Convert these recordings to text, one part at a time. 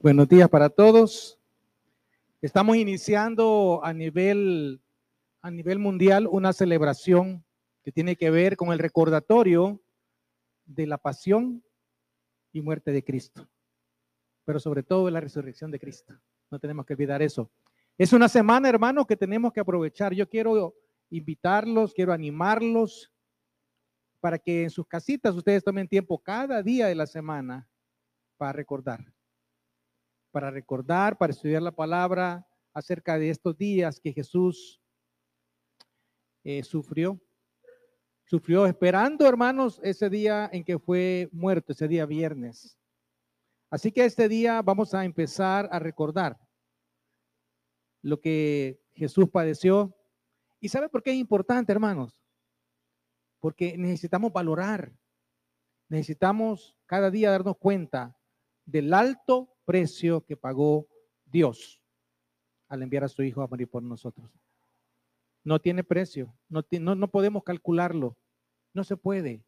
Buenos días para todos. Estamos iniciando a nivel, a nivel mundial una celebración que tiene que ver con el recordatorio de la pasión y muerte de Cristo, pero sobre todo la resurrección de Cristo. No tenemos que olvidar eso. Es una semana, hermanos, que tenemos que aprovechar. Yo quiero invitarlos, quiero animarlos para que en sus casitas ustedes tomen tiempo cada día de la semana para recordar para recordar, para estudiar la palabra acerca de estos días que Jesús eh, sufrió. Sufrió esperando, hermanos, ese día en que fue muerto, ese día viernes. Así que este día vamos a empezar a recordar lo que Jesús padeció. ¿Y sabe por qué es importante, hermanos? Porque necesitamos valorar, necesitamos cada día darnos cuenta del alto precio que pagó Dios al enviar a su Hijo a morir por nosotros. No tiene precio, no, no, podemos calcularlo, no se puede.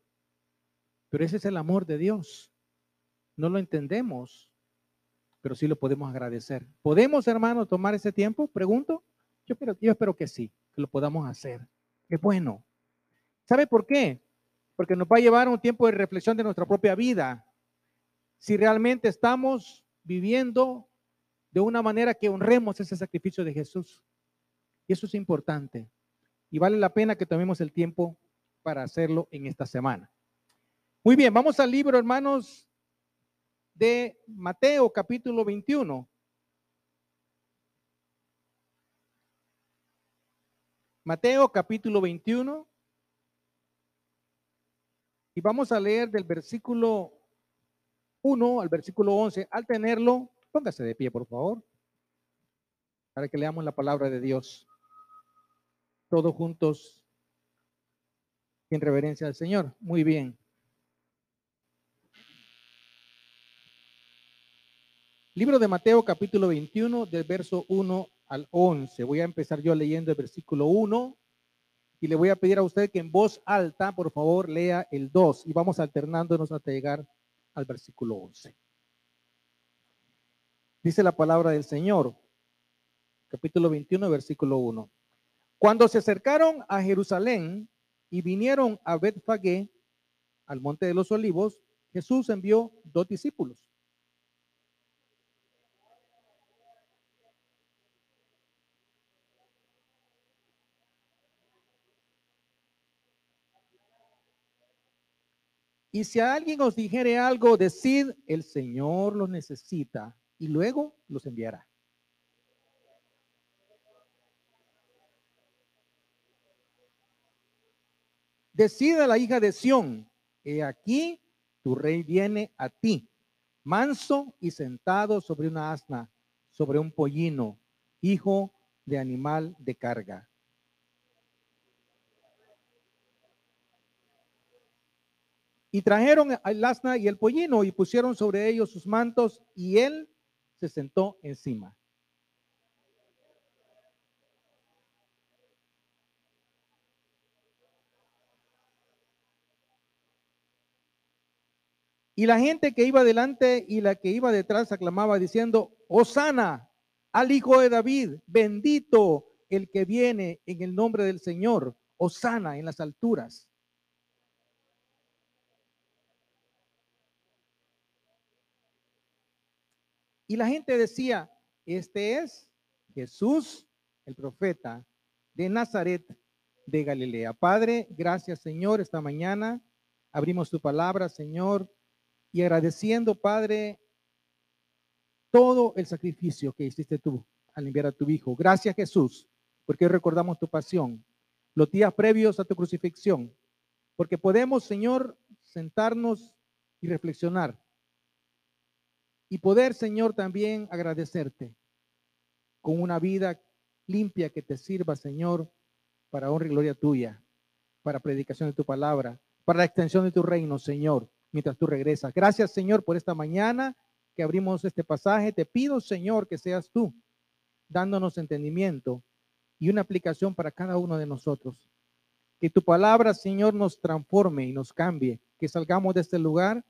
Pero ese es el amor de Dios. No lo entendemos, pero sí lo podemos agradecer. ¿Podemos, hermanos, tomar ese tiempo? Pregunto. Yo espero, yo espero que sí, que lo podamos hacer. Es bueno. ¿Sabe por qué? Porque nos va a llevar un tiempo de reflexión de nuestra propia vida. Si realmente estamos viviendo de una manera que honremos ese sacrificio de Jesús. Y eso es importante. Y vale la pena que tomemos el tiempo para hacerlo en esta semana. Muy bien, vamos al libro, hermanos, de Mateo capítulo 21. Mateo capítulo 21. Y vamos a leer del versículo 1 al versículo 11, al tenerlo, póngase de pie, por favor, para que leamos la palabra de Dios. Todos juntos, en reverencia al Señor. Muy bien. Libro de Mateo, capítulo 21, del verso 1 al 11. Voy a empezar yo leyendo el versículo 1 y le voy a pedir a usted que en voz alta, por favor, lea el 2 y vamos alternándonos hasta llegar al versículo 11. Dice la palabra del Señor, capítulo 21, versículo 1. Cuando se acercaron a Jerusalén y vinieron a Betfagé, al monte de los olivos, Jesús envió dos discípulos Y si alguien os dijere algo, decid, el Señor los necesita y luego los enviará. Decida la hija de Sión, he aquí tu rey viene a ti, manso y sentado sobre una asna, sobre un pollino, hijo de animal de carga. Y trajeron al asna y el pollino y pusieron sobre ellos sus mantos y él se sentó encima. Y la gente que iba delante y la que iba detrás aclamaba diciendo, Osana al hijo de David, bendito el que viene en el nombre del Señor, Osana en las alturas. Y la gente decía, este es Jesús, el profeta de Nazaret de Galilea. Padre, gracias Señor, esta mañana abrimos tu palabra, Señor, y agradeciendo, Padre, todo el sacrificio que hiciste tú al enviar a tu Hijo. Gracias Jesús, porque recordamos tu pasión, los días previos a tu crucifixión, porque podemos, Señor, sentarnos y reflexionar y poder, Señor, también agradecerte con una vida limpia que te sirva, Señor, para honra y gloria tuya, para predicación de tu palabra, para la extensión de tu reino, Señor, mientras tú regresas. Gracias, Señor, por esta mañana que abrimos este pasaje. Te pido, Señor, que seas tú dándonos entendimiento y una aplicación para cada uno de nosotros. Que tu palabra, Señor, nos transforme y nos cambie, que salgamos de este lugar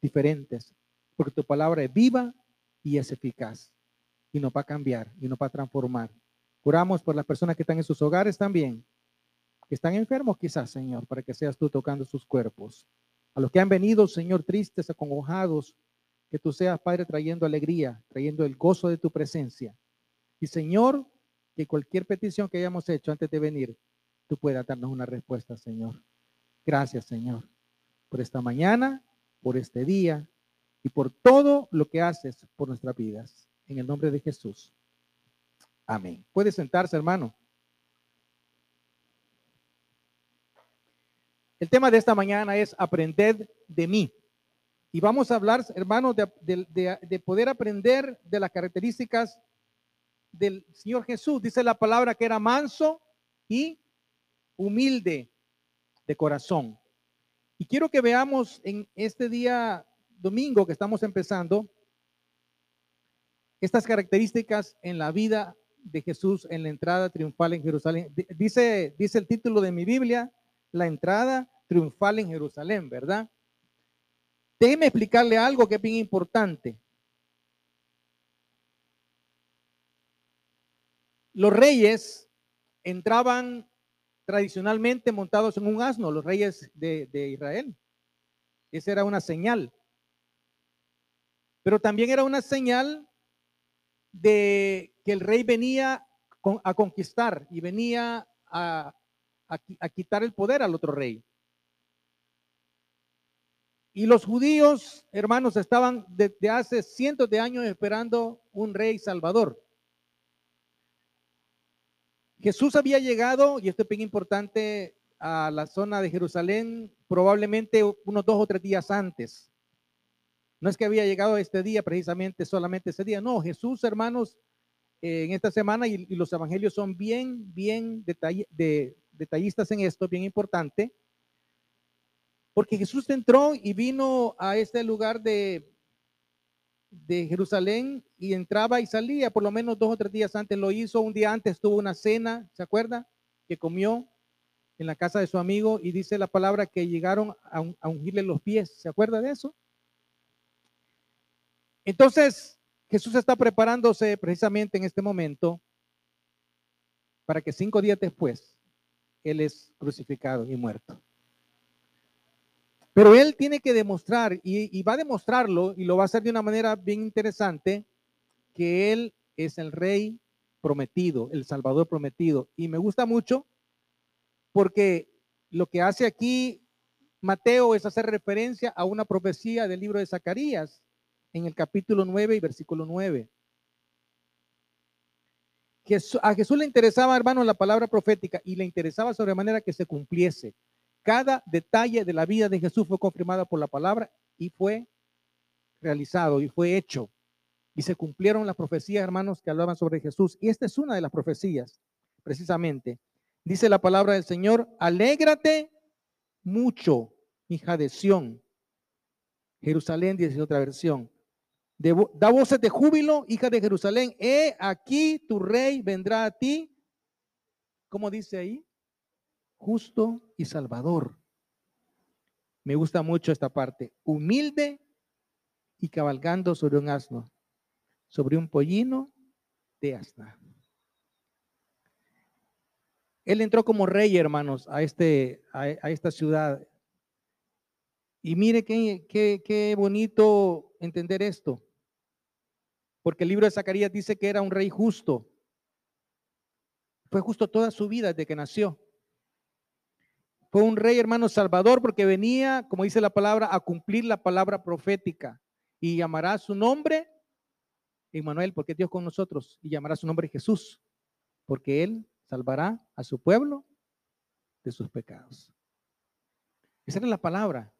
diferentes, porque tu palabra es viva y es eficaz y nos va a cambiar y nos va a transformar. Curamos por las personas que están en sus hogares también, que están enfermos quizás, Señor, para que seas tú tocando sus cuerpos. A los que han venido, Señor, tristes, acongojados, que tú seas, Padre, trayendo alegría, trayendo el gozo de tu presencia. Y Señor, que cualquier petición que hayamos hecho antes de venir, tú puedas darnos una respuesta, Señor. Gracias, Señor, por esta mañana, por este día y por todo lo que haces por nuestras vidas. En el nombre de Jesús. Amén. Puede sentarse, hermano. El tema de esta mañana es aprender de mí. Y vamos a hablar, hermanos, de, poder aprender de las características del Señor Jesús. Dice la palabra que era manso y humilde de corazón. Y quiero que veamos en este día domingo que estamos empezando estas características en la vida de Jesús en la entrada triunfal en Jerusalén. Dice, dice el título de mi Biblia, la entrada triunfal en Jerusalén, ¿verdad? Déjeme explicarle algo que es bien importante. Los reyes entraban tradicionalmente montados en un asno, los reyes de, de Israel. Esa era una señal. Pero también era una señal de que el rey venía a conquistar y venía a, quitar el poder al otro rey. Y los judíos, hermanos, estaban desde hace cientos de años esperando un rey salvador. Jesús había llegado, y esto es bien importante, a la zona de Jerusalén probablemente unos dos o tres días antes. No es que había llegado este día precisamente solamente ese día. No, Jesús, hermanos, eh, en esta semana, y, los evangelios son bien, bien de, detallistas en esto, bien importante, porque Jesús entró y vino a este lugar de, de Jerusalén y entraba y salía, por lo menos dos o tres días antes lo hizo, un día antes tuvo una cena, ¿se acuerda? Que comió en la casa de su amigo y dice la palabra que llegaron a, a ungirle los pies, ¿se acuerda de eso? Entonces, Jesús está preparándose precisamente en este momento para que cinco días después Él es crucificado y muerto. Pero Él tiene que demostrar, y, va a demostrarlo, y lo va a hacer de una manera bien interesante, que Él es el rey prometido, el Salvador prometido. Y me gusta mucho porque lo que hace aquí Mateo es hacer referencia a una profecía del libro de Zacarías, en el capítulo 9 y versículo 9. a Jesús le interesaba, hermano, la palabra profética y le interesaba sobremanera que se cumpliese. Cada detalle de la vida de Jesús fue confirmado por la palabra y fue realizado y fue hecho. Y se cumplieron las profecías, hermanos, que hablaban sobre Jesús. Y esta es una de las profecías, precisamente. Dice la palabra del Señor, alégrate mucho, hija de Sión. Jerusalén, dice otra versión da voces de júbilo, hija de Jerusalén. He aquí tu rey vendrá a ti. ¿Cómo dice ahí? Justo y salvador. Me gusta mucho esta parte. Humilde y cabalgando sobre un asno, sobre un pollino de asna. Él entró como rey, hermanos, a, este, a, esta ciudad. Y mire qué, qué, qué bonito entender esto. Porque el libro de Zacarías dice que era un rey justo. Fue justo toda su vida desde que nació. Fue un rey, hermano, salvador, porque venía, como dice la palabra, a cumplir la palabra profética. Y llamará su nombre Emmanuel, porque Dios con nosotros. Y llamará su nombre Jesús, porque Él salvará a su pueblo de sus pecados. Esa era la palabra.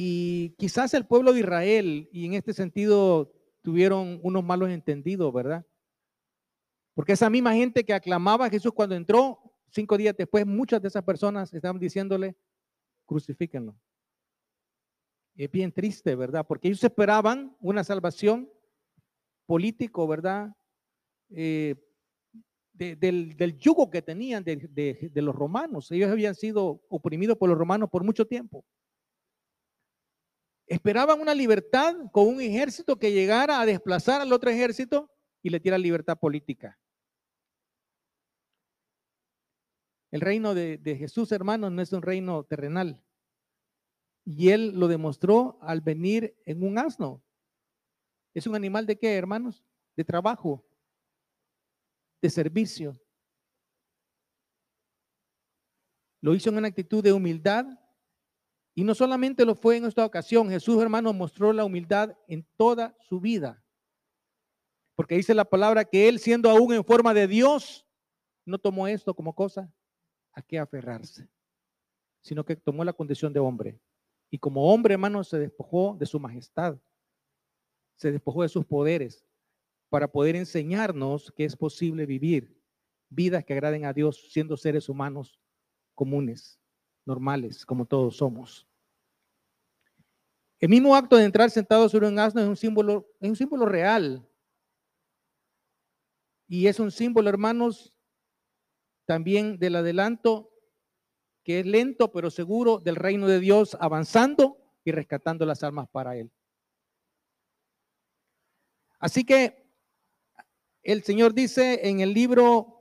Y quizás el pueblo de Israel, y en este sentido tuvieron unos malos entendidos, ¿verdad? Porque esa misma gente que aclamaba a Jesús cuando entró, cinco días después, muchas de esas personas estaban diciéndole, crucifíquenlo. Es bien triste, ¿verdad? Porque ellos esperaban una salvación político, ¿verdad? Eh, del, yugo que tenían de los romanos. Ellos habían sido oprimidos por los romanos por mucho tiempo. Esperaban una libertad con un ejército que llegara a desplazar al otro ejército y le diera libertad política. El reino de, Jesús, hermanos, no es un reino terrenal. Y él lo demostró al venir en un asno. ¿Es un animal de qué, hermanos? De trabajo, de servicio. Lo hizo en una actitud de humildad. Y no solamente lo fue en esta ocasión, Jesús, hermanos, mostró la humildad en toda su vida. Porque dice la palabra que él, siendo aún en forma de Dios, no tomó esto como cosa a qué aferrarse, sino que tomó la condición de hombre. Y como hombre, hermano, se despojó de su majestad, se despojó de sus poderes para poder enseñarnos que es posible vivir vidas que agraden a Dios siendo seres humanos comunes, normales, como todos somos. El mismo acto de entrar sentado sobre un asno es un símbolo, es un símbolo real. Y es un símbolo, hermanos, también del adelanto, que es lento pero seguro del reino de Dios avanzando y rescatando las almas para Él. Así que el Señor dice en el libro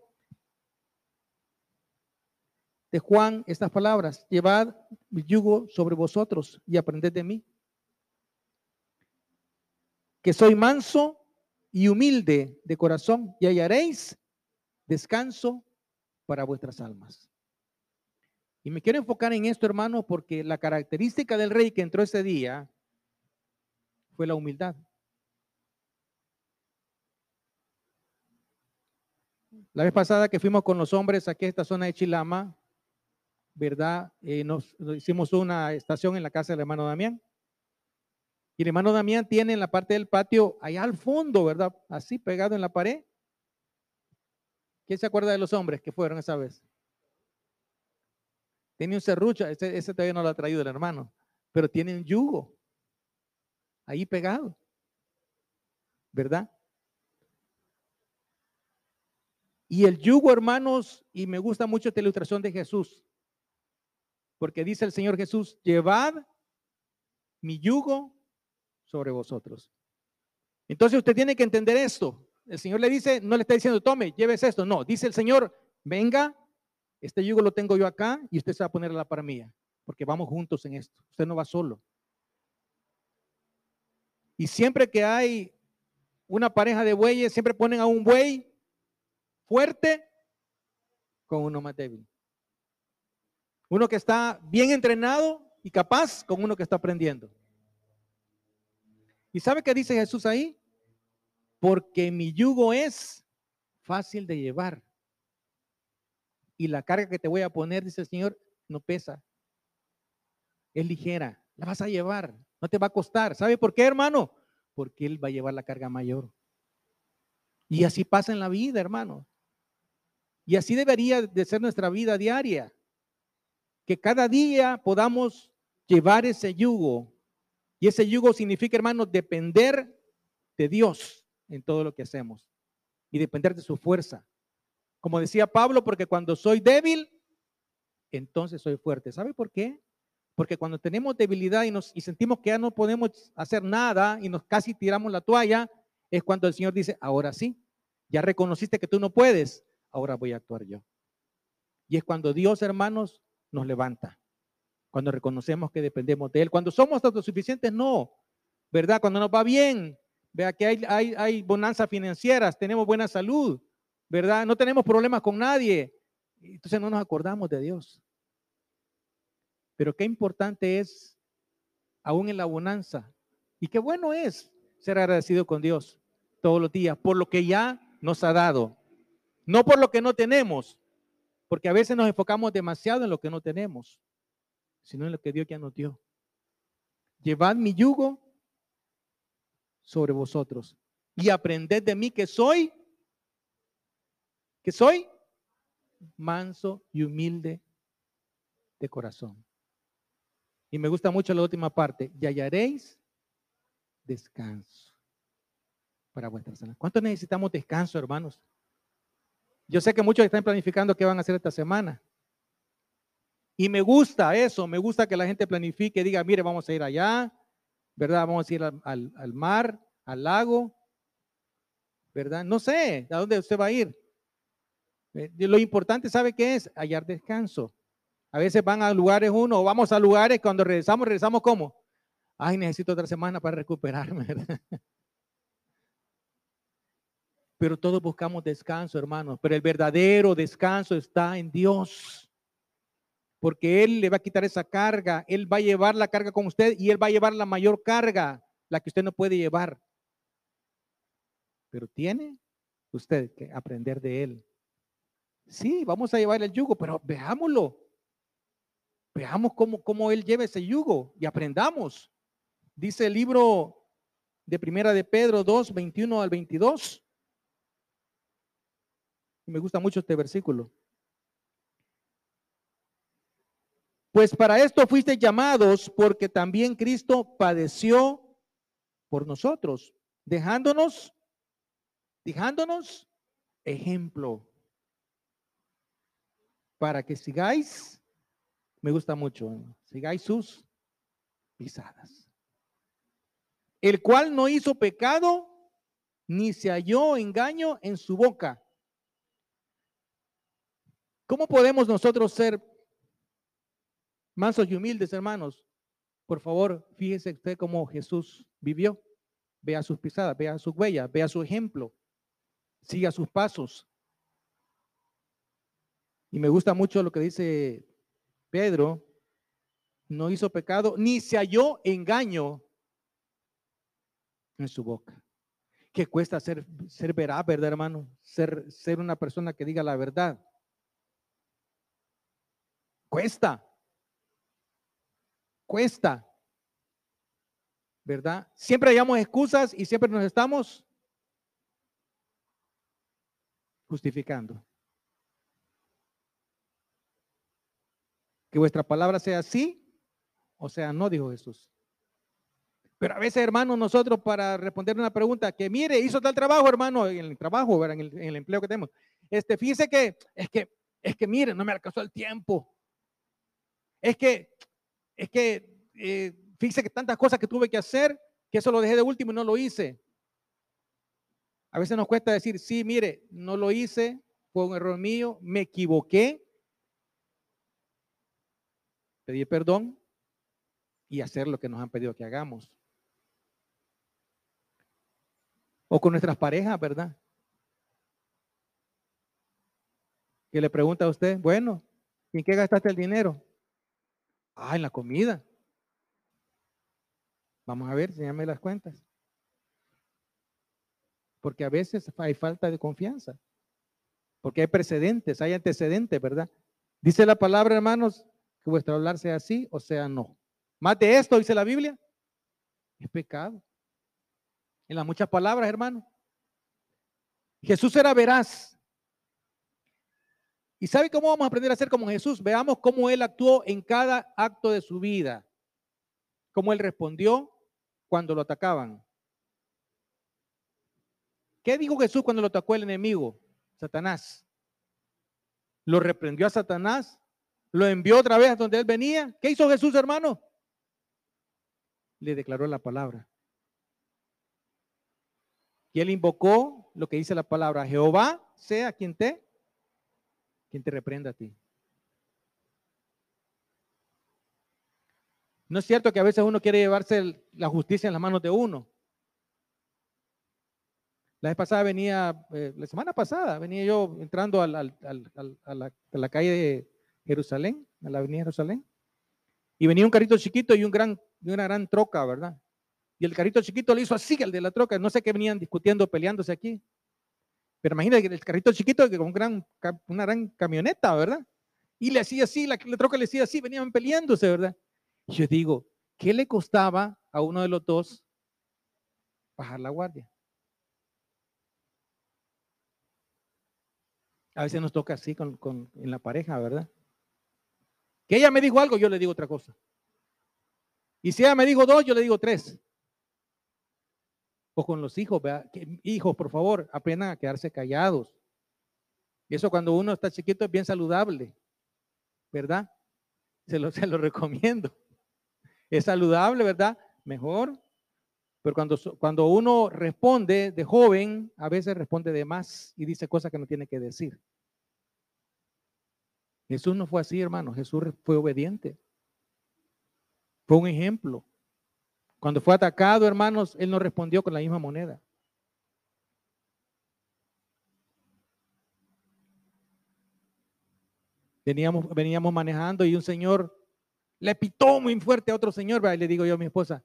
de Juan estas palabras, llevad mi yugo sobre vosotros y aprended de mí, que soy manso y humilde de corazón y hallaréis descanso para vuestras almas. Y me quiero enfocar en esto, hermano, porque la característica del rey que entró ese día fue la humildad. La vez pasada que fuimos con los hombres aquí a esta zona de Chilama, ¿verdad? Eh, nos, hicimos una estación en la casa del hermano Damián. Y el hermano Damián tiene en la parte del patio, allá al fondo, ¿verdad? Así pegado en la pared, ¿Quién se acuerda de los hombres que fueron esa vez? Tiene un serrucho, ese, todavía no lo ha traído el hermano, pero tiene un yugo ahí pegado, ¿verdad? Y el yugo, hermanos, y me gusta mucho esta ilustración de Jesús, porque dice el Señor Jesús, llevad mi yugo sobre vosotros. Entonces usted tiene que entender esto. El Señor le dice, no le está diciendo, tome, lleves esto. No, dice el Señor, venga, este yugo lo tengo yo acá y usted se va a poner a la par mía, porque vamos juntos en esto. Usted no va solo. Y siempre que hay una pareja de bueyes, siempre ponen a un buey fuerte con uno más débil. Uno que está bien entrenado y capaz con uno que está aprendiendo. ¿Y sabe qué dice Jesús ahí? porque mi yugo es fácil de llevar. Y la carga que te voy a poner, dice el Señor, no pesa. Es ligera, la vas a llevar, no te va a costar. ¿Sabe por qué, hermano? Porque Él va a llevar la carga mayor. Y así pasa en la vida, hermano. Y así debería de ser nuestra vida diaria. Que cada día podamos llevar ese yugo. Y ese yugo significa, hermano, depender de Dios en todo lo que hacemos y depender de su fuerza. Como decía Pablo, porque cuando soy débil, entonces soy fuerte. ¿Sabe por qué? Porque cuando tenemos debilidad y, nos, y sentimos que ya no podemos hacer nada y nos casi tiramos la toalla, es cuando el Señor dice, ahora sí, ya reconociste que tú no puedes, ahora voy a actuar yo. Y es cuando Dios, hermanos, nos levanta. Cuando reconocemos que dependemos de Él. Cuando somos autosuficientes, no. ¿Verdad? Cuando nos va bien, Vea que hay, hay, hay bonanzas financieras, tenemos buena salud, ¿verdad? No tenemos problemas con nadie. Entonces no nos acordamos de Dios. Pero qué importante es, aún en la bonanza, y qué bueno es ser agradecido con Dios todos los días por lo que ya nos ha dado, no por lo que no tenemos, porque a veces nos enfocamos demasiado en lo que no tenemos, sino en lo que Dios ya nos dio. Llevad mi yugo sobre vosotros y aprended de mí que soy, que soy manso y humilde de corazón. Y me gusta mucho la última parte, y hallaréis descanso para vuestras almas. ¿Cuánto necesitamos descanso, hermanos? Yo sé que muchos están planificando qué van a hacer esta semana. Y me gusta eso, me gusta que la gente planifique, diga, mire, vamos a ir allá, ¿verdad? Vamos a ir al, al mar, al lago, ¿verdad? No sé a dónde usted va a ir. Eh, lo importante, ¿sabe qué es? Hallar descanso. A veces van a lugares uno, vamos a lugares, cuando regresamos, regresamos como, ay, necesito otra semana para recuperarme. ¿verdad? Pero todos buscamos descanso, hermanos. Pero el verdadero descanso está en Dios. Porque Él le va a quitar esa carga. Él va a llevar la carga con usted y Él va a llevar la mayor carga, la que usted no puede llevar. Pero tiene usted que aprender de Él. Sí, vamos a llevar el yugo, pero veámoslo. Veamos cómo, cómo Él lleva ese yugo y aprendamos. Dice el libro de Primera de Pedro 2, 21 al 22. Me gusta mucho este versículo. Pues para esto fuiste llamados porque también Cristo padeció por nosotros, dejándonos, dejándonos ejemplo para que sigáis, me gusta mucho, sigáis sus pisadas. El cual no hizo pecado ni se halló engaño en su boca ¿Cómo podemos nosotros ser mansos y humildes, hermanos? Por favor, fíjese usted cómo Jesús vivió. Vea sus pisadas, vea sus huellas, vea su ejemplo. Siga sus pasos. Y me gusta mucho lo que dice Pedro. No hizo pecado, ni se halló engaño en su boca. Que cuesta ser, ser veraz, ¿verdad, hermano? Ser, ser una persona que diga la verdad. Cuesta. Cuesta. ¿Verdad? Siempre hallamos excusas y siempre nos estamos justificando. Que vuestra palabra sea sí o sea no, dijo Jesús. Pero a veces, hermano, nosotros para responder una pregunta, que mire, hizo tal trabajo, hermano, en el trabajo, en el, en el empleo que tenemos. Este, fíjese que es que, es que mire, no me alcanzó el tiempo. Es que, es que, eh, fíjese que tantas cosas que tuve que hacer, que eso lo dejé de último y no lo hice. A veces nos cuesta decir, sí, mire, no lo hice, fue un error mío, me equivoqué, pedí perdón y hacer lo que nos han pedido que hagamos. O con nuestras parejas, ¿verdad? Que le pregunta a usted, bueno, ¿en qué gastaste el dinero? Ah, en la comida. Vamos a ver, enséñame las cuentas. Porque a veces hay falta de confianza. Porque hay precedentes, hay antecedentes, ¿verdad? Dice la palabra, hermanos, que vuestro hablar sea así o sea no. Más de esto, dice la Biblia, es pecado. En las muchas palabras, hermano. Jesús era veraz. ¿Y sabe cómo vamos a aprender a ser como Jesús? Veamos cómo Él actuó en cada acto de su vida. Cómo Él respondió cuando lo atacaban. ¿Qué dijo Jesús cuando lo atacó el enemigo? Satanás. Lo reprendió a Satanás. Lo envió otra vez a donde él venía. ¿Qué hizo Jesús, hermano? Le declaró la palabra. Y él invocó lo que dice la palabra. Jehová sea quien te quien te reprenda a ti. No es cierto que a veces uno quiere llevarse la justicia en las manos de uno. La vez pasada venía, eh, la semana pasada venía yo entrando a, la, calle de Jerusalén, a la avenida Jerusalén, y venía un carrito chiquito y un gran, una gran troca, ¿verdad? Y el carrito chiquito le hizo así al de la troca, no sé qué venían discutiendo, peleándose aquí. Pero imagínate el carrito chiquito que con una gran camioneta, ¿verdad? Y le hacía así, la, la troca le hacía así, venían peleándose, ¿verdad? Yo digo, ¿qué le costaba a uno de los dos bajar la guardia? A veces nos toca así con, con, en la pareja, ¿verdad? Que ella me dijo algo, yo le digo otra cosa. Y si ella me dijo dos, yo le digo tres o con los hijos, hijos, por favor, aprendan a quedarse callados. Eso cuando uno está chiquito es bien saludable, ¿verdad? Se lo, se lo recomiendo. Es saludable, ¿verdad? Mejor Pero cuando, cuando uno responde de joven, a veces responde de más y dice cosas que no tiene que decir. Jesús no fue así, hermano. Jesús fue obediente. Fue un ejemplo. Cuando fue atacado, hermanos, él no respondió con la misma moneda. Veníamos, veníamos manejando y un señor le pitó muy fuerte a otro señor, y le digo yo a mi esposa,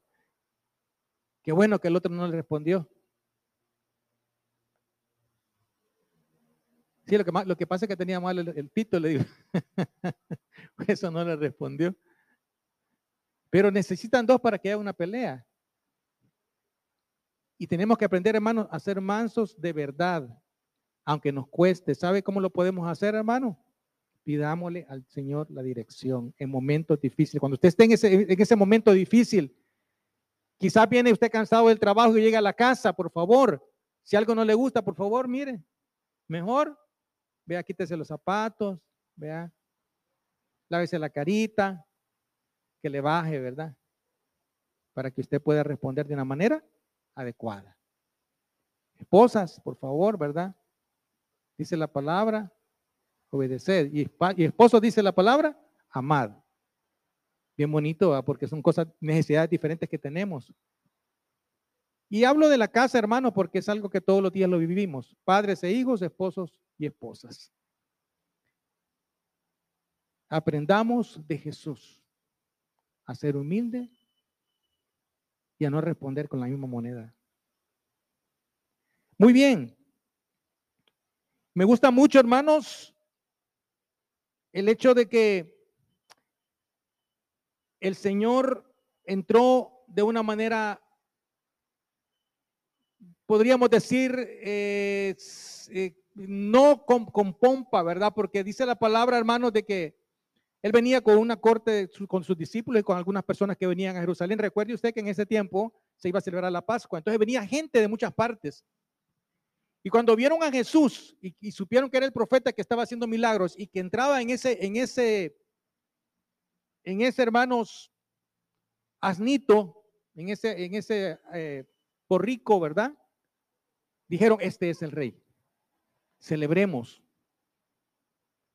qué bueno que el otro no le respondió. Sí, lo que, lo que pasa es que tenía mal el, pito, le digo. Eso no le respondió. Pero necesitan dos para que haya una pelea. Y tenemos que aprender, hermanos, a ser mansos de verdad, aunque nos cueste. ¿Sabe cómo lo podemos hacer, hermano? Pidámosle al Señor la dirección en momentos difíciles. Cuando usted esté en ese, en ese momento difícil, quizás viene usted cansado del trabajo y llega a la casa, por favor. Si algo no le gusta, por favor, mire, mejor Vea, quítese los zapatos, vea, lávese la carita, que le baje, ¿verdad? Para que usted pueda responder de una manera adecuada. Esposas, por favor, ¿verdad? Dice la palabra, obedecer. Y, esposo dice la palabra, amad. Bien bonito, porque son cosas, necesidades diferentes que tenemos. Y hablo de la casa, hermano, porque es algo que todos los días lo vivimos. Padres e hijos, esposos y esposas. Aprendamos de Jesús a ser humilde y a no responder con la misma moneda. Muy bien. Me gusta mucho, hermanos, el hecho de que el Señor entró de una manera, podríamos decir, eh, eh, no con, pompa, ¿verdad? Porque dice la palabra, hermanos, de que él venía con una corte con sus discípulos y con algunas personas que venían a Jerusalén. Recuerde usted que en ese tiempo se iba a celebrar la Pascua. Entonces venía gente de muchas partes. Y cuando vieron a Jesús y, supieron que era el profeta que estaba haciendo milagros y que entraba en ese, en ese, en ese hermanos asnito, en ese, en ese eh, porrico, ¿verdad? Dijeron, este es el rey celebremos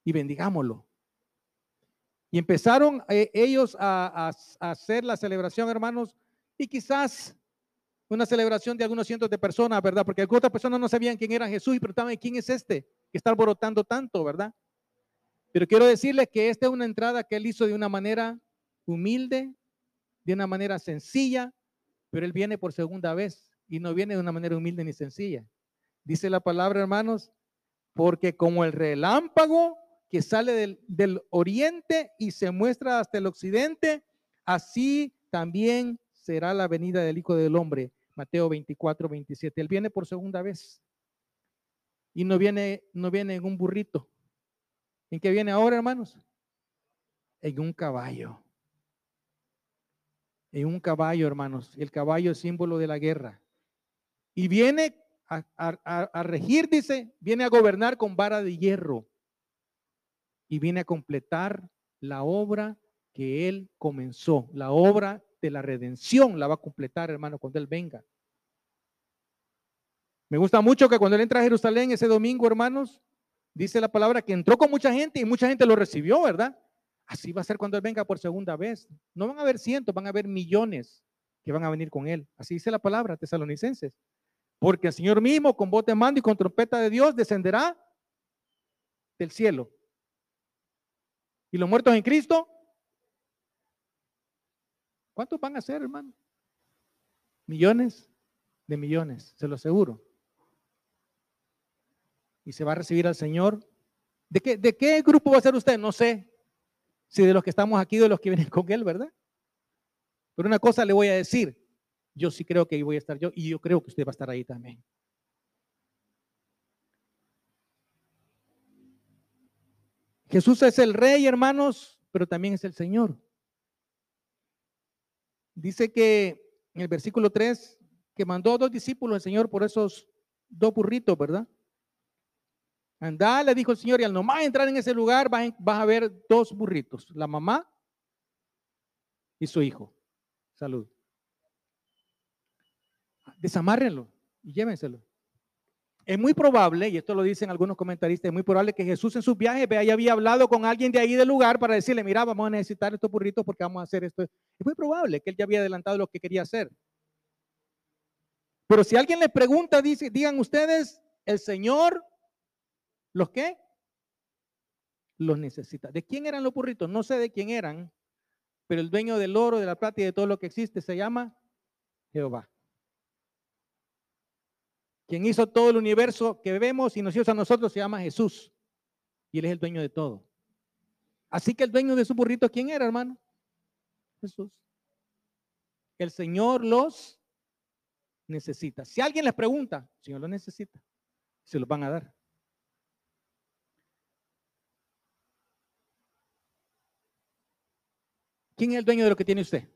y bendigámoslo. Y empezaron eh, ellos a, hacer la celebración, hermanos, y quizás una celebración de algunos cientos de personas, ¿verdad? Porque otras personas no sabían quién era Jesús y preguntaban, ¿quién es este que está alborotando tanto, ¿verdad? Pero quiero decirles que esta es una entrada que él hizo de una manera humilde, de una manera sencilla, pero él viene por segunda vez y no viene de una manera humilde ni sencilla. Dice la palabra, hermanos, porque como el relámpago que sale del, oriente y se muestra hasta el occidente, así también será la venida del Hijo del Hombre. Mateo 24, 27. Él viene por segunda vez. Y no viene, no viene en un burrito. ¿En qué viene ahora, hermanos? En un caballo. En un caballo, hermanos. El caballo es símbolo de la guerra. Y viene a, regir, dice, viene a gobernar con vara de hierro y viene a completar la obra que él comenzó, la obra de la redención la va a completar, hermano, cuando él venga. Me gusta mucho que cuando él entra a Jerusalén ese domingo, hermanos, dice la palabra que entró con mucha gente y mucha gente lo recibió, ¿verdad? Así va a ser cuando él venga por segunda vez. No van a haber cientos, van a haber millones que van a venir con él. Así dice la palabra, tesalonicenses. Porque el Señor mismo con voz de mando y con trompeta de Dios descenderá del cielo. ¿Y los muertos en Cristo? ¿Cuántos van a ser, hermano? Millones de millones, se lo aseguro. Y se va a recibir al Señor. ¿De qué, ¿De qué grupo va a ser usted? No sé. Si de los que estamos aquí, de los que vienen con Él, ¿verdad? Pero una cosa le voy a decir yo sí creo que ahí voy a estar yo y yo creo que usted va a estar ahí también. Jesús es el rey, hermanos, pero también es el Señor. Dice que en el versículo 3 que mandó dos discípulos el Señor por esos dos burritos, ¿verdad? Andá, le dijo el Señor, y al nomás entrar en ese lugar vas, vas a ver dos burritos, la mamá y su hijo. Salud. desamárrenlo y llévenselo. Es muy probable, y esto lo dicen algunos comentaristas, es muy probable que Jesús en sus viajes ya había hablado con alguien de ahí del lugar para decirle, mira, vamos a necesitar estos burritos porque vamos a hacer esto. Es muy probable que él ya había adelantado lo que quería hacer. Pero si alguien le pregunta, dice, digan ustedes, el Señor, ¿los qué? Los necesita. ¿De quién eran los burritos? No sé de quién eran, pero el dueño del oro, de la plata y de todo lo que existe se llama Jehová quien hizo todo el universo que vemos y nos hizo a nosotros se llama Jesús. Y Él es el dueño de todo. Así que el dueño de su burrito, ¿quién era, hermano? Jesús. El Señor los necesita. Si alguien les pregunta, el Señor los necesita, se los van a dar. ¿Quién es el dueño de lo que tiene usted?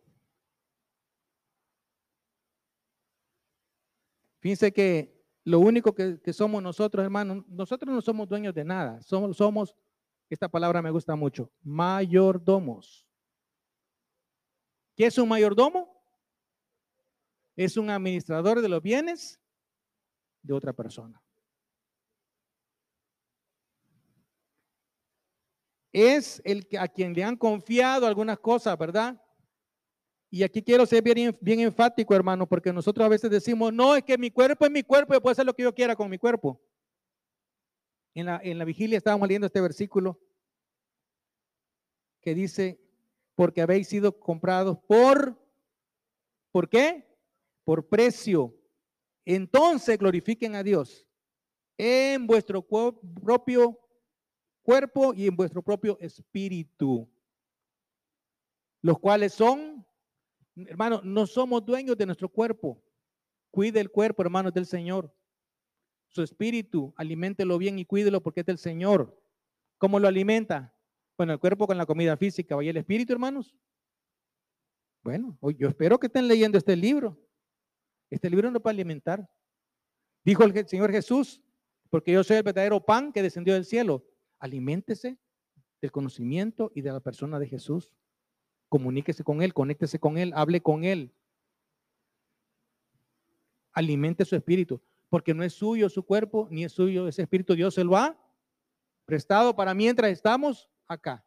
Fíjense que lo único que, somos nosotros, hermanos, nosotros no somos dueños de nada. Somos, somos, esta palabra me gusta mucho, mayordomos. ¿Qué es un mayordomo? Es un administrador de los bienes de otra persona. Es el que, a quien le han confiado algunas cosas, ¿verdad? Y aquí quiero ser bien, enfático, hermano, porque nosotros a veces decimos, no, es que mi cuerpo es mi cuerpo, yo puedo hacer lo que yo quiera con mi cuerpo. En la, en la vigilia estábamos leyendo este versículo que dice, porque habéis sido comprados por, ¿por qué? Por precio. Entonces glorifiquen a Dios en vuestro propio cuerpo y en vuestro propio espíritu, los cuales son Hermano, no somos dueños de nuestro cuerpo. Cuide el cuerpo, hermanos, del Señor. Su espíritu, aliméntelo bien y cuídelo porque es del Señor. ¿Cómo lo alimenta? Bueno, el cuerpo con la comida física. ¿Y el espíritu, hermanos? Bueno, yo espero que estén leyendo este libro. Este libro no para alimentar. Dijo el Señor Jesús, porque yo soy el verdadero pan que descendió del cielo. Aliméntese del conocimiento y de la persona de Jesús comuníquese con Él, conéctese con Él, hable con Él. Alimente su espíritu, porque no es suyo su cuerpo, ni es suyo ese espíritu. Dios se lo ha prestado para mientras estamos acá.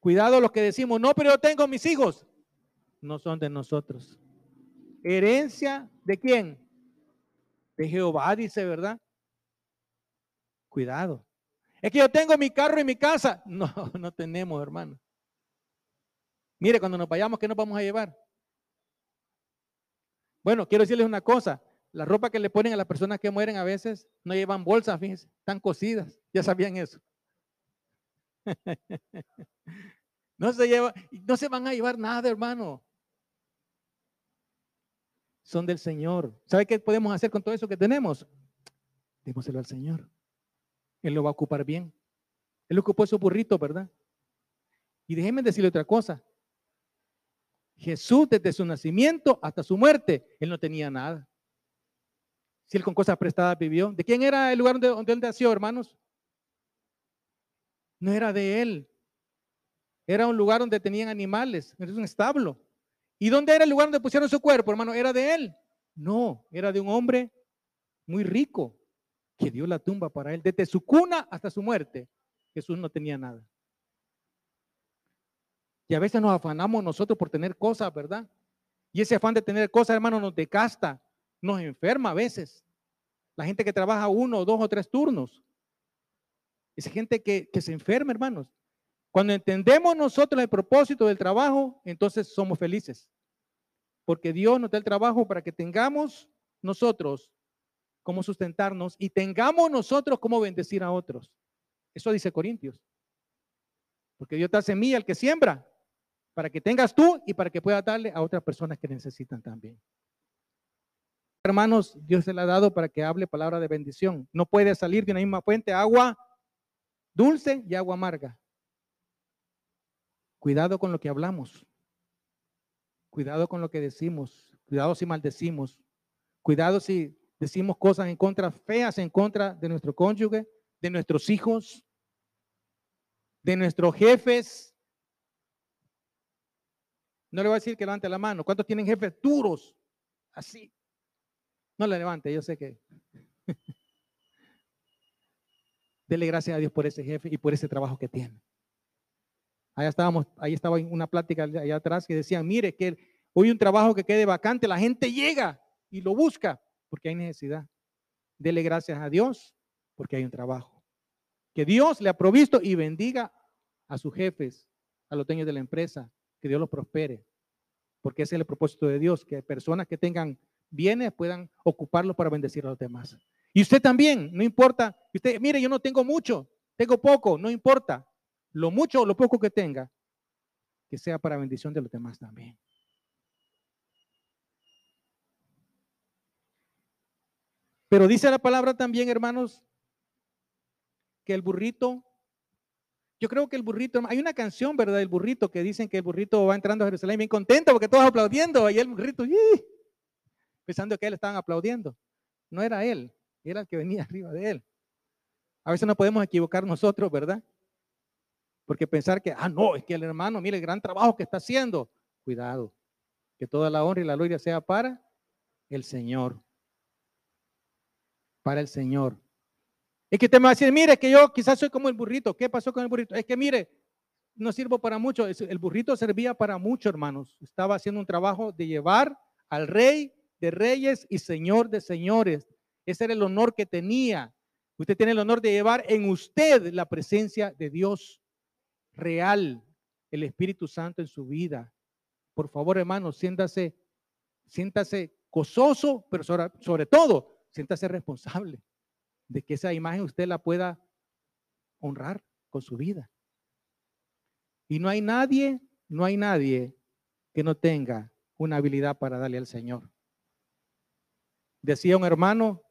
Cuidado los que decimos, no, pero yo tengo mis hijos. No son de nosotros. Herencia de quién? De Jehová, dice, ¿verdad? Cuidado. Es que yo tengo mi carro y mi casa. No, no tenemos, hermano. Mire, cuando nos vayamos, ¿qué nos vamos a llevar? Bueno, quiero decirles una cosa. La ropa que le ponen a las personas que mueren a veces no llevan bolsas, fíjense, están cosidas. Ya sabían eso. no se lleva, no se van a llevar nada, hermano. Son del Señor. ¿Sabe qué podemos hacer con todo eso que tenemos? Démoselo al Señor. Él lo va a ocupar bien. Él ocupó su burrito, ¿verdad? Y déjenme decirle otra cosa. Jesús desde su nacimiento hasta su muerte, él no tenía nada. Si él con cosas prestadas vivió. ¿De quién era el lugar donde, él nació, hermanos? No era de él. Era un lugar donde tenían animales, era un establo. ¿Y dónde era el lugar donde pusieron su cuerpo, hermano? ¿Era de él? No, era de un hombre muy rico que dio la tumba para él. Desde su cuna hasta su muerte, Jesús no tenía nada. Y a veces nos afanamos nosotros por tener cosas, ¿verdad? Y ese afán de tener cosas, hermano, nos decasta, nos enferma a veces. La gente que trabaja uno, dos o tres turnos. Esa gente que, que se enferma, hermanos. Cuando entendemos nosotros el propósito del trabajo, entonces somos felices. Porque Dios nos da el trabajo para que tengamos nosotros cómo sustentarnos y tengamos nosotros cómo bendecir a otros. Eso dice Corintios. Porque Dios da semilla al que siembra para que tengas tú y para que puedas darle a otras personas que necesitan también. Hermanos, Dios se la ha dado para que hable palabra de bendición. No puede salir de una misma fuente agua dulce y agua amarga. Cuidado con lo que hablamos. Cuidado con lo que decimos. Cuidado si maldecimos. Cuidado si decimos cosas en contra, feas en contra de nuestro cónyuge, de nuestros hijos, de nuestros jefes, no le voy a decir que levante la mano. ¿Cuántos tienen jefes duros? Así. No la levante, yo sé que. Dele gracias a Dios por ese jefe y por ese trabajo que tiene. Allá estábamos, ahí estaba una plática allá atrás que decían, mire que hoy un trabajo que quede vacante, la gente llega y lo busca porque hay necesidad. Dele gracias a Dios porque hay un trabajo. Que Dios le ha provisto y bendiga a sus jefes, a los dueños de la empresa, que Dios los prospere, porque ese es el propósito de Dios, que personas que tengan bienes puedan ocuparlos para bendecir a los demás. Y usted también, no importa, usted, mire, yo no tengo mucho, tengo poco, no importa, lo mucho o lo poco que tenga, que sea para bendición de los demás también. Pero dice la palabra también, hermanos, que el burrito, yo creo que el burrito, hay una canción, ¿verdad? El burrito que dicen que el burrito va entrando a Jerusalén bien contento porque todos aplaudiendo y el burrito, pensando que él estaban aplaudiendo. No era él, era el que venía arriba de él. A veces no podemos equivocar nosotros, ¿verdad? Porque pensar que, ah, no, es que el hermano, mire el gran trabajo que está haciendo. Cuidado, que toda la honra y la gloria sea para el Señor para el Señor. Es que usted me va a decir, mire, que yo quizás soy como el burrito. ¿Qué pasó con el burrito? Es que mire, no sirvo para mucho. El burrito servía para mucho, hermanos. Estaba haciendo un trabajo de llevar al rey de reyes y señor de señores. Ese era el honor que tenía. Usted tiene el honor de llevar en usted la presencia de Dios real, el Espíritu Santo en su vida. Por favor, hermanos, siéntase, siéntase gozoso, pero sobre, sobre todo, siéntase responsable de que esa imagen usted la pueda honrar con su vida. Y no hay nadie, no hay nadie que no tenga una habilidad para darle al Señor. Decía un hermano,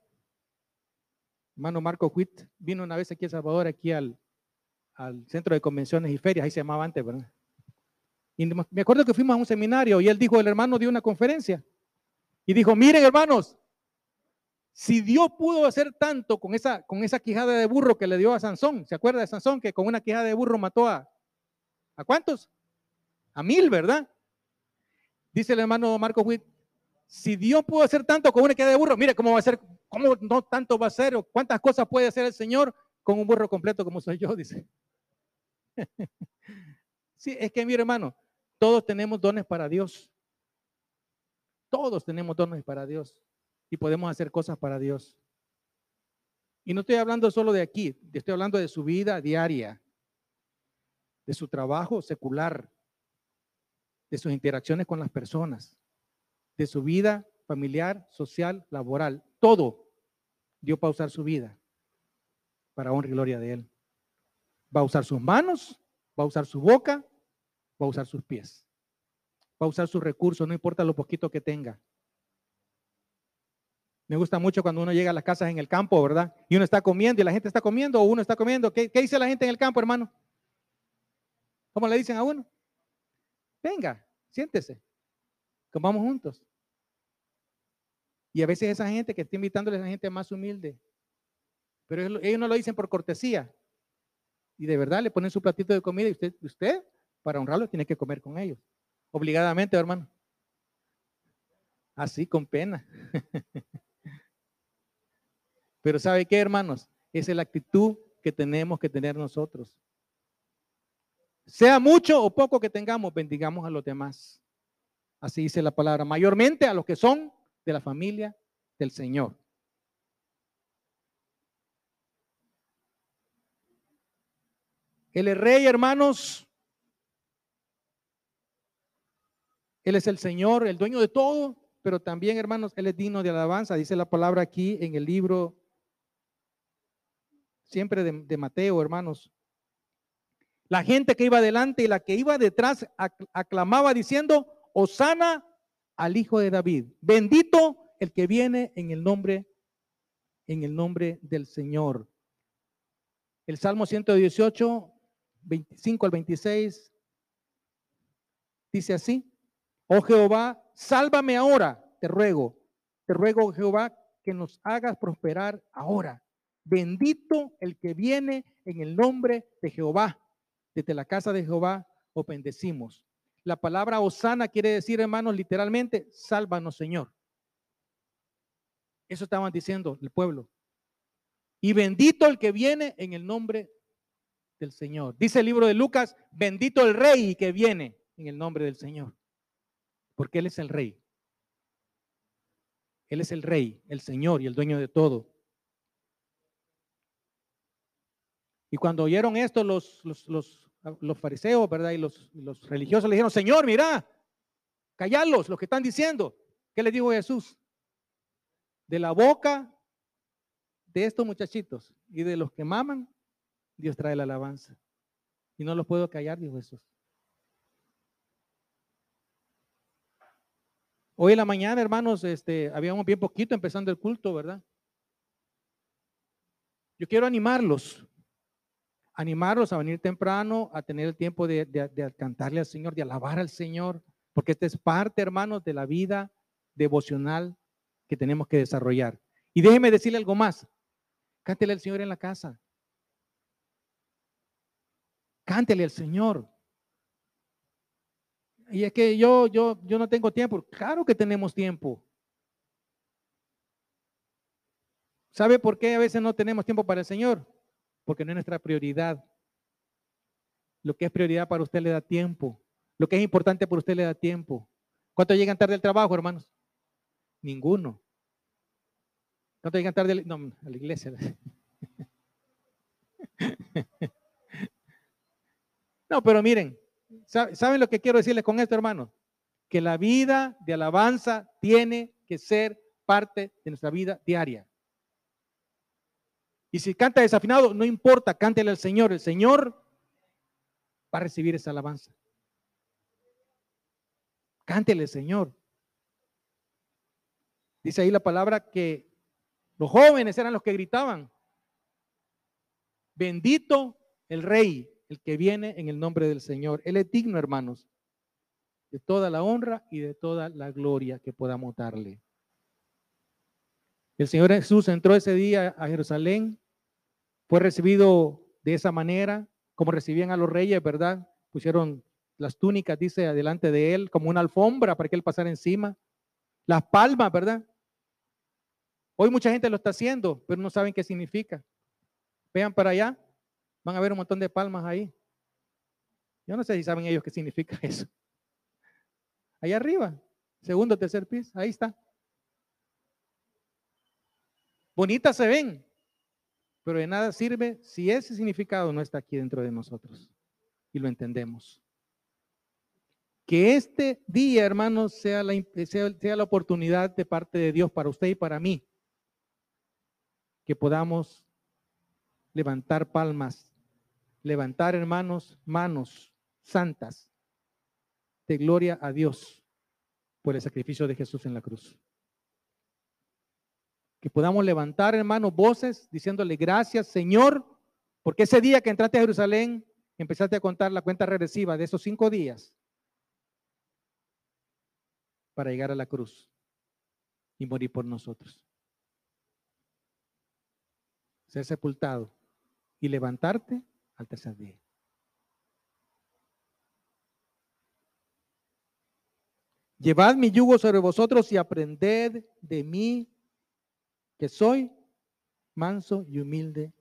hermano Marco Huit, vino una vez aquí a Salvador, aquí al, al centro de convenciones y ferias, ahí se llamaba antes, ¿verdad? Y me acuerdo que fuimos a un seminario y él dijo, el hermano dio una conferencia y dijo, miren hermanos, si Dios pudo hacer tanto con esa, con esa quijada de burro que le dio a Sansón, ¿se acuerda de Sansón que con una quijada de burro mató a, ¿a cuántos? A mil, ¿verdad? Dice el hermano Marco Witt, si Dios pudo hacer tanto con una quijada de burro, mire cómo va a ser, cómo no tanto va a ser, cuántas cosas puede hacer el Señor con un burro completo como soy yo, dice. sí, es que mire hermano, todos tenemos dones para Dios. Todos tenemos dones para Dios y podemos hacer cosas para Dios. Y no estoy hablando solo de aquí, estoy hablando de su vida diaria, de su trabajo secular, de sus interacciones con las personas, de su vida familiar, social, laboral, todo. Dios va a usar su vida para honra y gloria de Él. Va a usar sus manos, va a usar su boca, va a usar sus pies, va a usar sus recursos, no importa lo poquito que tenga. Me gusta mucho cuando uno llega a las casas en el campo, ¿verdad? Y uno está comiendo y la gente está comiendo o uno está comiendo. ¿Qué, dice la gente en el campo, hermano? ¿Cómo le dicen a uno? Venga, siéntese. Comamos juntos. Y a veces esa gente que está invitándole a la gente más humilde. Pero ellos no lo dicen por cortesía. Y de verdad le ponen su platito de comida y usted, usted para honrarlo, tiene que comer con ellos. Obligadamente, hermano. Así, con pena. Pero ¿sabe qué, hermanos? Esa es la actitud que tenemos que tener nosotros. Sea mucho o poco que tengamos, bendigamos a los demás. Así dice la palabra, mayormente a los que son de la familia del Señor. Él es rey, hermanos. Él es el Señor, el dueño de todo, pero también, hermanos, Él es digno de alabanza. Dice la palabra aquí en el libro siempre de, Mateo, hermanos. La gente que iba adelante y la que iba detrás aclamaba diciendo, Osana al Hijo de David. Bendito el que viene en el nombre, en el nombre del Señor. El Salmo 118, 25 al 26, dice así, oh Jehová, sálvame ahora, te ruego, te ruego Jehová que nos hagas prosperar ahora. Bendito el que viene en el nombre de Jehová. Desde la casa de Jehová os bendecimos. La palabra Osana quiere decir, hermanos, literalmente, sálvanos, Señor. Eso estaban diciendo el pueblo. Y bendito el que viene en el nombre del Señor. Dice el libro de Lucas, bendito el rey que viene en el nombre del Señor. Porque Él es el rey. Él es el rey, el Señor y el dueño de todo. Y cuando oyeron esto los, los, los, fariseos, ¿verdad? Y los, los religiosos le dijeron, Señor, mira, callarlos, lo que están diciendo. ¿Qué le dijo Jesús? De la boca de estos muchachitos y de los que maman, Dios trae la alabanza. Y no los puedo callar, dijo Jesús. Hoy en la mañana, hermanos, este, habíamos bien poquito empezando el culto, ¿verdad? Yo quiero animarlos, animarlos a venir temprano, a tener el tiempo de, cantarle al Señor, de alabar al Señor, porque esta es parte, hermanos, de la vida devocional que tenemos que desarrollar. Y déjeme decirle algo más. Cántele al Señor en la casa. Cántele al Señor. Y es que yo, yo, yo no tengo tiempo. Claro que tenemos tiempo. ¿Sabe por qué a veces no tenemos tiempo para el Señor? Porque no es nuestra prioridad. Lo que es prioridad para usted le da tiempo. Lo que es importante para usted le da tiempo. ¿Cuánto llegan tarde al trabajo, hermanos? Ninguno. ¿Cuánto llegan tarde no, a la iglesia? No, pero miren, ¿saben lo que quiero decirles con esto, hermanos? Que la vida de alabanza tiene que ser parte de nuestra vida diaria. Y si canta desafinado, no importa, cántele al Señor. El Señor va a recibir esa alabanza. Cántele, Señor. Dice ahí la palabra que los jóvenes eran los que gritaban. Bendito el Rey el que viene en el nombre del Señor. Él es digno, hermanos, de toda la honra y de toda la gloria que podamos darle. El Señor Jesús entró ese día a Jerusalén, fue recibido de esa manera, como recibían a los reyes, ¿verdad? Pusieron las túnicas, dice, adelante de él, como una alfombra para que él pasara encima. Las palmas, ¿verdad? Hoy mucha gente lo está haciendo, pero no saben qué significa. Vean para allá. Van a ver un montón de palmas ahí. Yo no sé si saben ellos qué significa eso. Ahí arriba, segundo, tercer piso, ahí está. Bonitas se ven, pero de nada sirve si ese significado no está aquí dentro de nosotros y lo entendemos. Que este día, hermanos, sea la, sea la oportunidad de parte de Dios para usted y para mí, que podamos levantar palmas levantar, hermanos, manos santas de gloria a Dios por el sacrificio de Jesús en la cruz. Que podamos levantar, hermanos, voces diciéndole gracias, Señor, porque ese día que entraste a Jerusalén, empezaste a contar la cuenta regresiva de esos cinco días para llegar a la cruz y morir por nosotros. Ser sepultado y levantarte al tercer día. Llevad mi yugo sobre vosotros y aprended de mí, que soy manso y humilde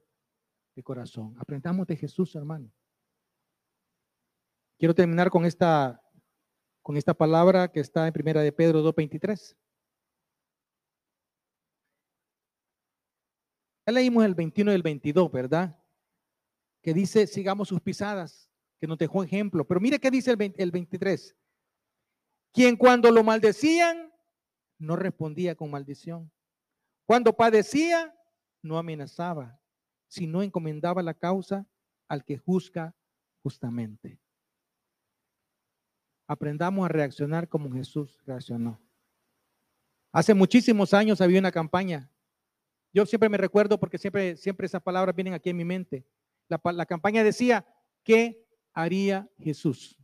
de corazón. Aprendamos de Jesús, hermano. Quiero terminar con esta, con esta palabra que está en primera de Pedro 2.23. Ya leímos el 21 y el 22, ¿verdad? que dice, sigamos sus pisadas, que nos dejó ejemplo. Pero mire qué dice el, el 23. Quien cuando lo maldecían, no respondía con maldición. Cuando padecía, no amenazaba, sino encomendaba la causa al que juzga justamente. Aprendamos a reaccionar como Jesús reaccionó. Hace muchísimos años había una campaña. Yo siempre me recuerdo porque siempre, siempre esas palabras vienen aquí en mi mente. La, campaña decía, ¿qué haría Jesús?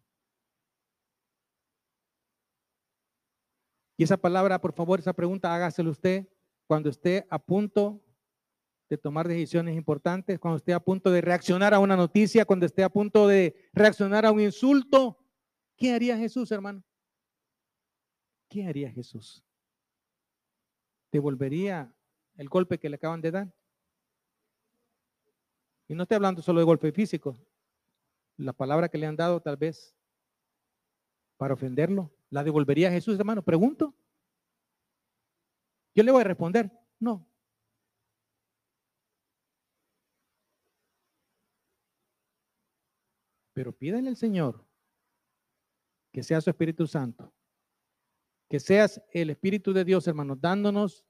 Y esa palabra, por favor, esa pregunta, hágaselo usted cuando esté a punto de tomar decisiones importantes, cuando esté a punto de reaccionar a una noticia, cuando esté a punto de reaccionar a un insulto. ¿Qué haría Jesús, hermano? ¿Qué haría Jesús? devolvería el golpe que le acaban de dar. Y no estoy hablando solo de golpe físico. La palabra que le han dado tal vez para ofenderlo, ¿la devolvería Jesús, hermano? Pregunto. Yo le voy a responder, no. Pero pídale al Señor que sea su Espíritu Santo, que seas el Espíritu de Dios, hermano, dándonos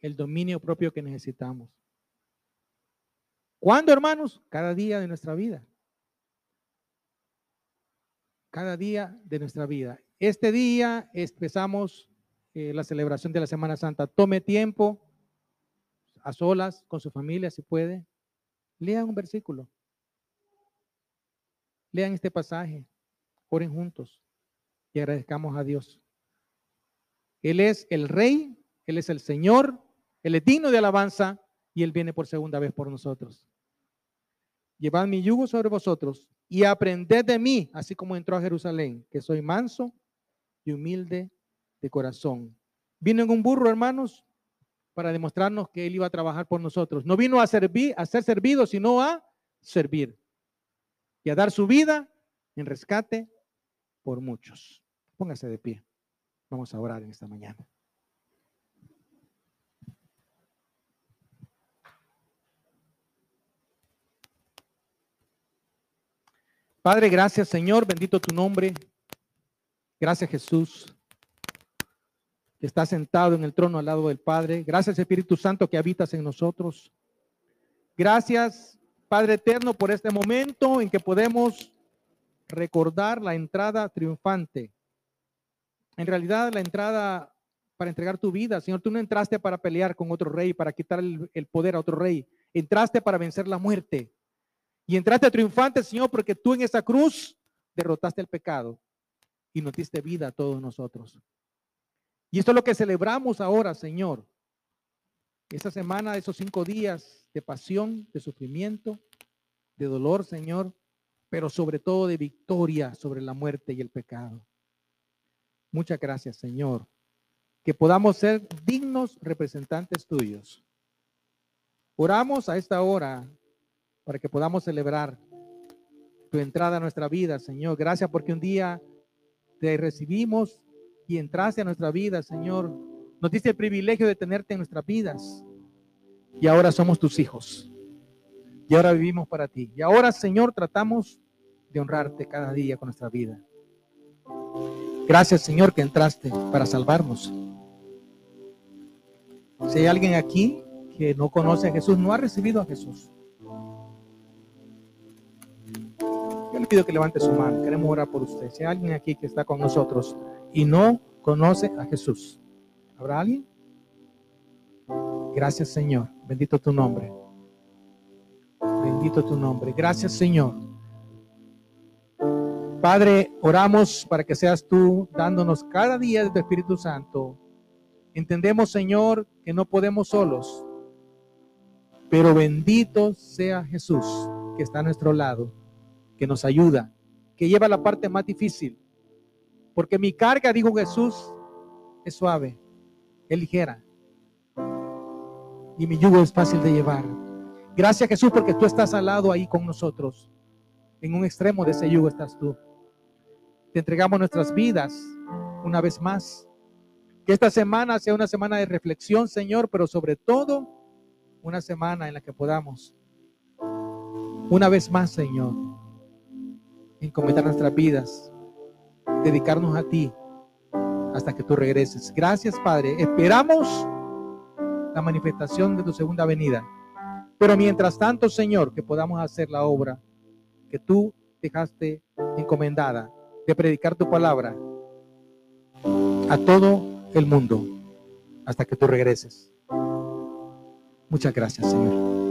el dominio propio que necesitamos. ¿Cuándo, hermanos? Cada día de nuestra vida. Cada día de nuestra vida. Este día empezamos eh, la celebración de la Semana Santa. Tome tiempo a solas con su familia, si puede. Lean un versículo. Lean este pasaje. Oren juntos y agradezcamos a Dios. Él es el Rey, Él es el Señor, Él es digno de alabanza y Él viene por segunda vez por nosotros. Llevad mi yugo sobre vosotros y aprended de mí, así como entró a Jerusalén, que soy manso y humilde de corazón. Vino en un burro, hermanos, para demostrarnos que Él iba a trabajar por nosotros. No vino a servir, a ser servido, sino a servir y a dar su vida en rescate por muchos. Póngase de pie. Vamos a orar en esta mañana. Padre, gracias Señor, bendito tu nombre. Gracias Jesús, está sentado en el trono al lado del Padre. Gracias Espíritu Santo que habitas en nosotros. Gracias Padre eterno por este momento en que podemos recordar la entrada triunfante. En realidad la entrada para entregar tu vida, Señor, tú no entraste para pelear con otro rey, para quitar el, el poder a otro rey. Entraste para vencer la muerte. Y entraste triunfante, Señor, porque tú en esa cruz derrotaste el pecado y nos diste vida a todos nosotros. Y esto es lo que celebramos ahora, Señor. Esa semana esos cinco días de pasión, de sufrimiento, de dolor, Señor, pero sobre todo de victoria sobre la muerte y el pecado. Muchas gracias, Señor. Que podamos ser dignos representantes tuyos. Oramos a esta hora para que podamos celebrar tu entrada a nuestra vida, Señor. Gracias porque un día te recibimos y entraste a nuestra vida, Señor. Nos diste el privilegio de tenerte en nuestras vidas. Y ahora somos tus hijos. Y ahora vivimos para ti. Y ahora, Señor, tratamos de honrarte cada día con nuestra vida. Gracias, Señor, que entraste para salvarnos. Si hay alguien aquí que no conoce a Jesús, no ha recibido a Jesús, pido que levante su mano. Queremos orar por usted. Si hay alguien aquí que está con nosotros y no conoce a Jesús, ¿habrá alguien? Gracias, Señor. Bendito tu nombre. Bendito tu nombre. Gracias, Señor. Padre, oramos para que seas tú dándonos cada día de tu Espíritu Santo. Entendemos, Señor, que no podemos solos, pero bendito sea Jesús que está a nuestro lado que nos ayuda, que lleva la parte más difícil. Porque mi carga, dijo Jesús, es suave, es ligera. Y mi yugo es fácil de llevar. Gracias Jesús porque tú estás al lado ahí con nosotros. En un extremo de ese yugo estás tú. Te entregamos nuestras vidas una vez más. Que esta semana sea una semana de reflexión, Señor, pero sobre todo una semana en la que podamos, una vez más, Señor, encomendar nuestras vidas, dedicarnos a ti hasta que tú regreses. Gracias, Padre. Esperamos la manifestación de tu segunda venida. Pero mientras tanto, Señor, que podamos hacer la obra que tú dejaste encomendada de predicar tu palabra a todo el mundo hasta que tú regreses. Muchas gracias, Señor.